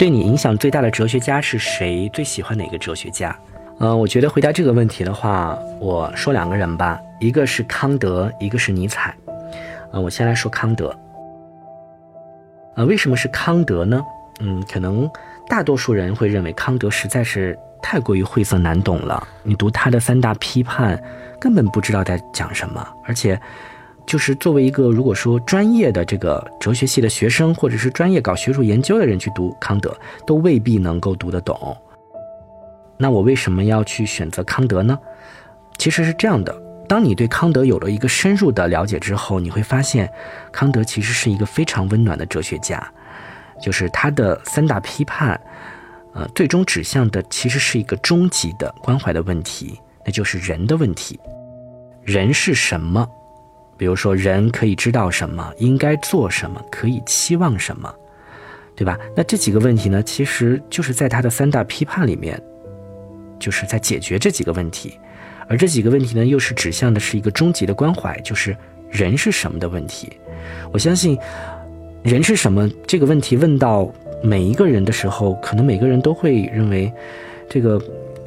对你影响最大的哲学家是谁？最喜欢哪个哲学家？嗯，我觉得回答这个问题的话，我说两个人吧，一个是康德，一个是尼采。啊，我先来说康德。啊，为什么是康德呢？嗯，可能大多数人会认为康德实在是太过于晦涩难懂了。你读他的三大批判，根本不知道在讲什么。而且，就是作为一个如果说专业的这个哲学系的学生，或者是专业搞学术研究的人去读康德，都未必能够读得懂。那我为什么要去选择康德呢？其实是这样的：当你对康德有了一个深入的了解之后，你会发现，康德其实是一个非常温暖的哲学家。就是他的三大批判，呃，最终指向的其实是一个终极的关怀的问题，那就是人的问题。人是什么？比如说，人可以知道什么？应该做什么？可以期望什么？对吧？那这几个问题呢，其实就是在他的三大批判里面，就是在解决这几个问题。而这几个问题呢，又是指向的是一个终极的关怀，就是人是什么的问题。我相信。人是什么这个问题问到每一个人的时候，可能每个人都会认为，这个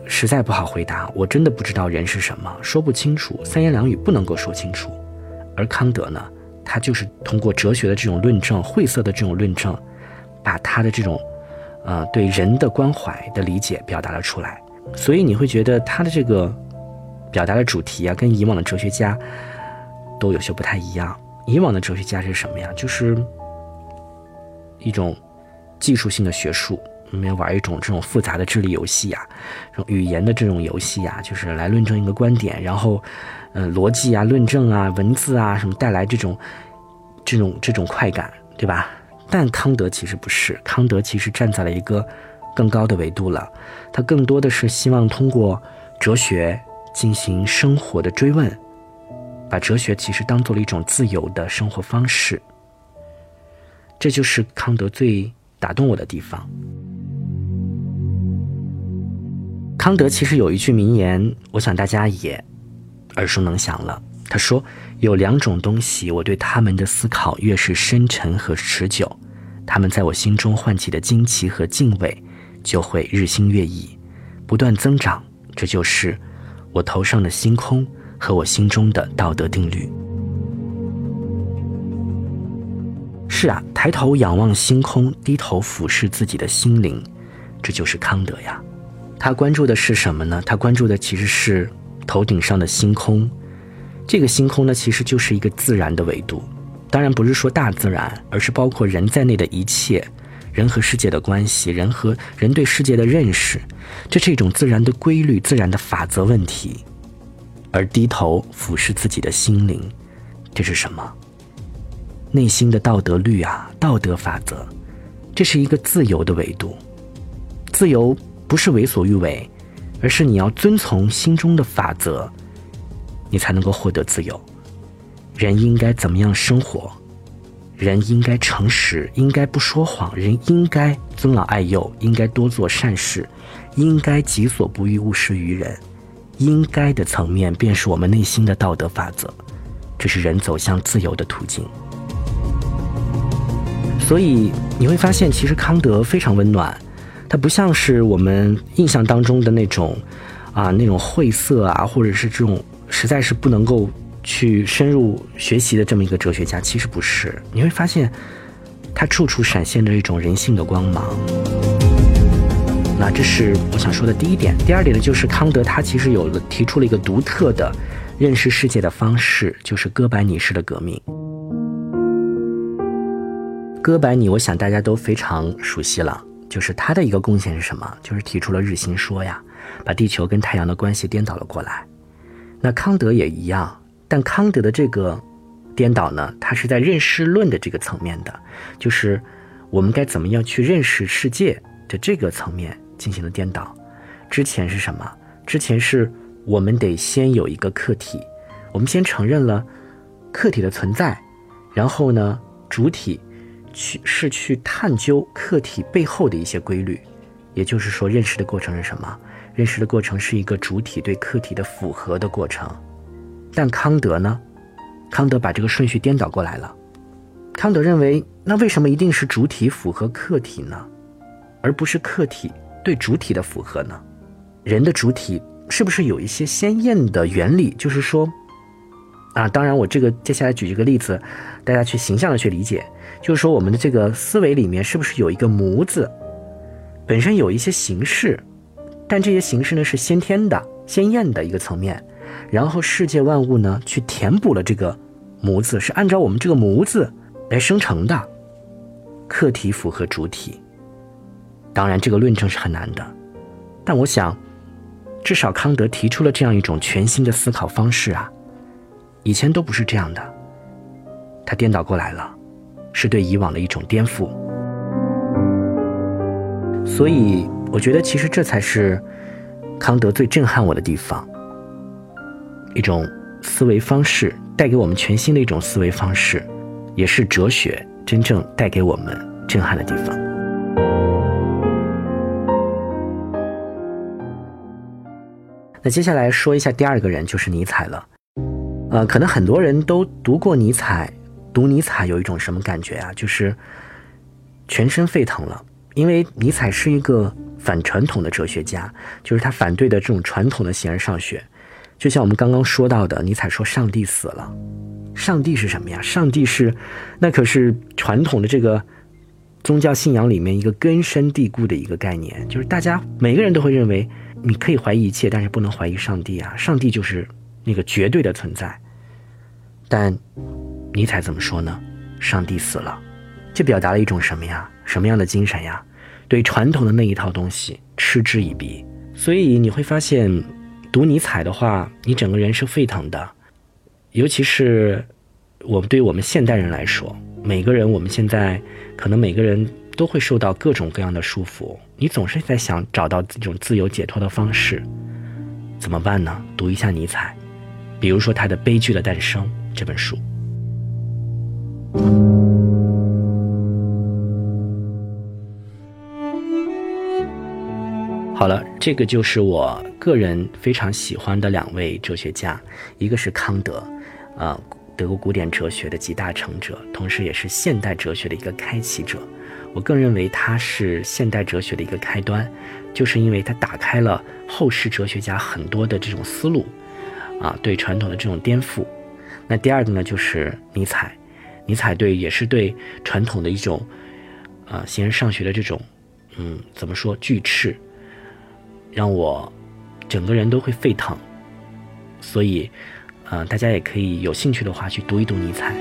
实在不好回答。我真的不知道人是什么，说不清楚，三言两语不能够说清楚。而康德呢，他就是通过哲学的这种论证，晦涩的这种论证，把他的这种，呃，对人的关怀的理解表达了出来。所以你会觉得他的这个表达的主题啊，跟以往的哲学家都有些不太一样。以往的哲学家是什么呀？就是。一种技术性的学术，里面玩一种这种复杂的智力游戏呀，这种语言的这种游戏呀，就是来论证一个观点，然后，嗯，逻辑啊、论证啊、文字啊什么带来这种这种这种快感，对吧？但康德其实不是，康德其实站在了一个更高的维度了，他更多的是希望通过哲学进行生活的追问，把哲学其实当做了一种自由的生活方式。这就是康德最打动我的地方。康德其实有一句名言，我想大家也耳熟能详了。他说：“有两种东西，我对他们的思考越是深沉和持久，他们在我心中唤起的惊奇和敬畏就会日新月异，不断增长。这就是我头上的星空和我心中的道德定律。”是啊，抬头仰望星空，低头俯视自己的心灵，这就是康德呀。他关注的是什么呢？他关注的其实是头顶上的星空。这个星空呢，其实就是一个自然的维度。当然不是说大自然，而是包括人在内的一切，人和世界的关系，人和人对世界的认识，这是一种自然的规律、自然的法则问题。而低头俯视自己的心灵，这是什么？内心的道德律啊，道德法则，这是一个自由的维度。自由不是为所欲为，而是你要遵从心中的法则，你才能够获得自由。人应该怎么样生活？人应该诚实，应该不说谎，人应该尊老爱幼，应该多做善事，应该己所不欲，勿施于人。应该的层面，便是我们内心的道德法则。这是人走向自由的途径。所以你会发现，其实康德非常温暖，他不像是我们印象当中的那种，啊，那种晦涩啊，或者是这种实在是不能够去深入学习的这么一个哲学家。其实不是，你会发现，他处处闪现着一种人性的光芒。那这是我想说的第一点。第二点呢，就是康德他其实有了提出了一个独特的认识世界的方式，就是哥白尼式的革命。哥白尼，我想大家都非常熟悉了，就是他的一个贡献是什么？就是提出了日心说呀，把地球跟太阳的关系颠倒了过来。那康德也一样，但康德的这个颠倒呢，他是在认识论的这个层面的，就是我们该怎么样去认识世界的这个层面进行了颠倒。之前是什么？之前是我们得先有一个客体，我们先承认了客体的存在，然后呢，主体。去是去探究客体背后的一些规律，也就是说，认识的过程是什么？认识的过程是一个主体对客体的符合的过程。但康德呢？康德把这个顺序颠倒过来了。康德认为，那为什么一定是主体符合客体呢？而不是客体对主体的符合呢？人的主体是不是有一些鲜艳的原理？就是说，啊，当然我这个接下来举一个例子，大家去形象的去理解，就是说我们的这个思维里面是不是有一个“模”子，本身有一些形式，但这些形式呢是先天的、鲜艳的一个层面，然后世界万物呢去填补了这个“模”子，是按照我们这个“模”子来生成的，客体符合主体。当然，这个论证是很难的，但我想，至少康德提出了这样一种全新的思考方式啊，以前都不是这样的，他颠倒过来了，是对以往的一种颠覆。所以，我觉得其实这才是康德最震撼我的地方，一种思维方式带给我们全新的一种思维方式，也是哲学真正带给我们震撼的地方。那接下来说一下第二个人，就是尼采了。呃，可能很多人都读过尼采，读尼采有一种什么感觉啊？就是全身沸腾了，因为尼采是一个反传统的哲学家，就是他反对的这种传统的形而上学。就像我们刚刚说到的，尼采说上帝死了，上帝是什么呀？上帝是，那可是传统的这个宗教信仰里面一个根深蒂固的一个概念，就是大家每个人都会认为。你可以怀疑一切，但是不能怀疑上帝啊！上帝就是那个绝对的存在。但尼采怎么说呢？上帝死了，这表达了一种什么呀？什么样的精神呀？对传统的那一套东西嗤之以鼻。所以你会发现，读尼采的话，你整个人是沸腾的。尤其是我们对我们现代人来说，每个人我们现在可能每个人。都会受到各种各样的束缚，你总是在想找到这种自由解脱的方式，怎么办呢？读一下尼采，比如说他的《悲剧的诞生》这本书。好了，这个就是我个人非常喜欢的两位哲学家，一个是康德，啊，德国古典哲学的集大成者，同时也是现代哲学的一个开启者。我更认为他是现代哲学的一个开端，就是因为他打开了后世哲学家很多的这种思路，啊，对传统的这种颠覆。那第二个呢，就是尼采，尼采对也是对传统的一种，啊，形而上学的这种，嗯，怎么说拒斥，让我整个人都会沸腾。所以，呃，大家也可以有兴趣的话去读一读尼采。